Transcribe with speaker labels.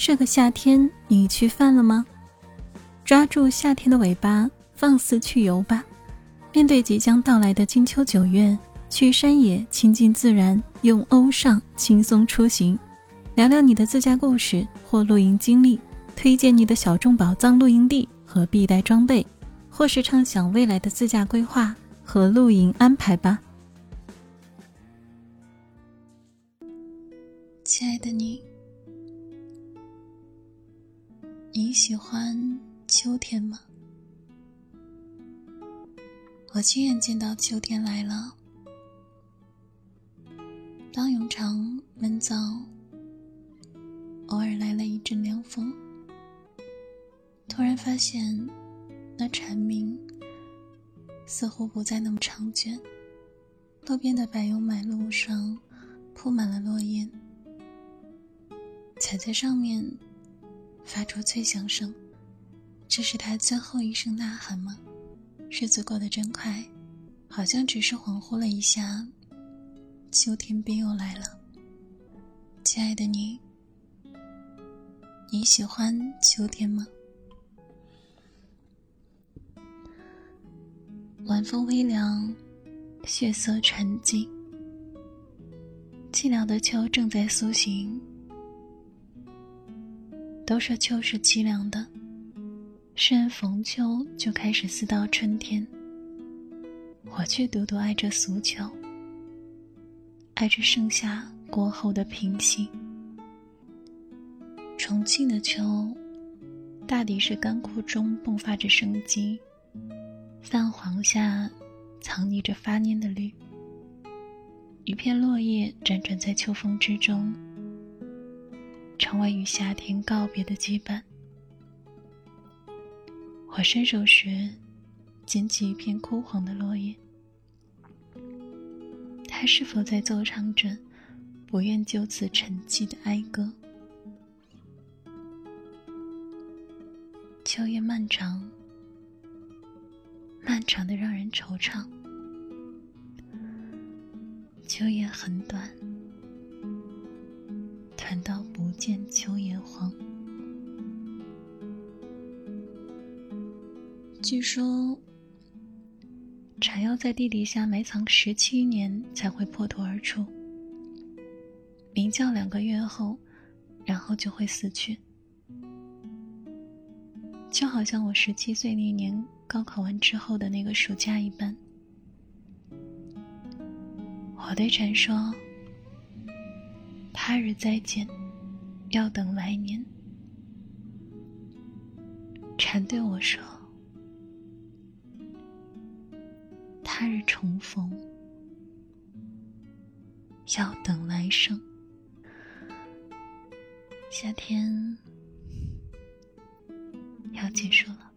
Speaker 1: 这个夏天你去犯了吗？抓住夏天的尾巴，放肆去游吧！面对即将到来的金秋九月，去山野亲近自然，用欧尚轻松出行，聊聊你的自驾故事或露营经历，推荐你的小众宝藏露营地和必带装备，或是畅想未来的自驾规划和露营安排吧。
Speaker 2: 亲爱的你，你喜欢秋天吗？我亲眼见到秋天来了。当永长闷燥，偶尔来了一阵凉风，突然发现那蝉鸣似乎不再那么长卷，路边的柏油马路上铺满了落叶。踩在上面，发出脆响声。这是他最后一声呐喊吗？日子过得真快，好像只是恍惚了一下，秋天便又来了。亲爱的你，你喜欢秋天吗？晚风微凉，血色沉寂，寂寥的秋正在苏醒。都说秋是凄凉的，诗人逢秋就开始思到春天。我却独独爱这俗秋，爱这盛夏过后的平息。重庆的秋，大抵是干枯中迸发着生机，泛黄下藏匿着发蔫的绿，一片落叶辗转在秋风之中。成为与夏天告别的羁绊。我伸手时，捡起一片枯黄的落叶。他是否在奏唱着不愿就此沉寂的哀歌？秋夜漫长，漫长的让人惆怅。秋夜很短。见秋叶黄。据说，蝉要在地底下埋藏十七年才会破土而出，鸣叫两个月后，然后就会死去。就好像我十七岁那年高考完之后的那个暑假一般，我对蝉说。他日再见，要等来年。蝉对我说：“他日重逢，要等来生。”夏天要结束了。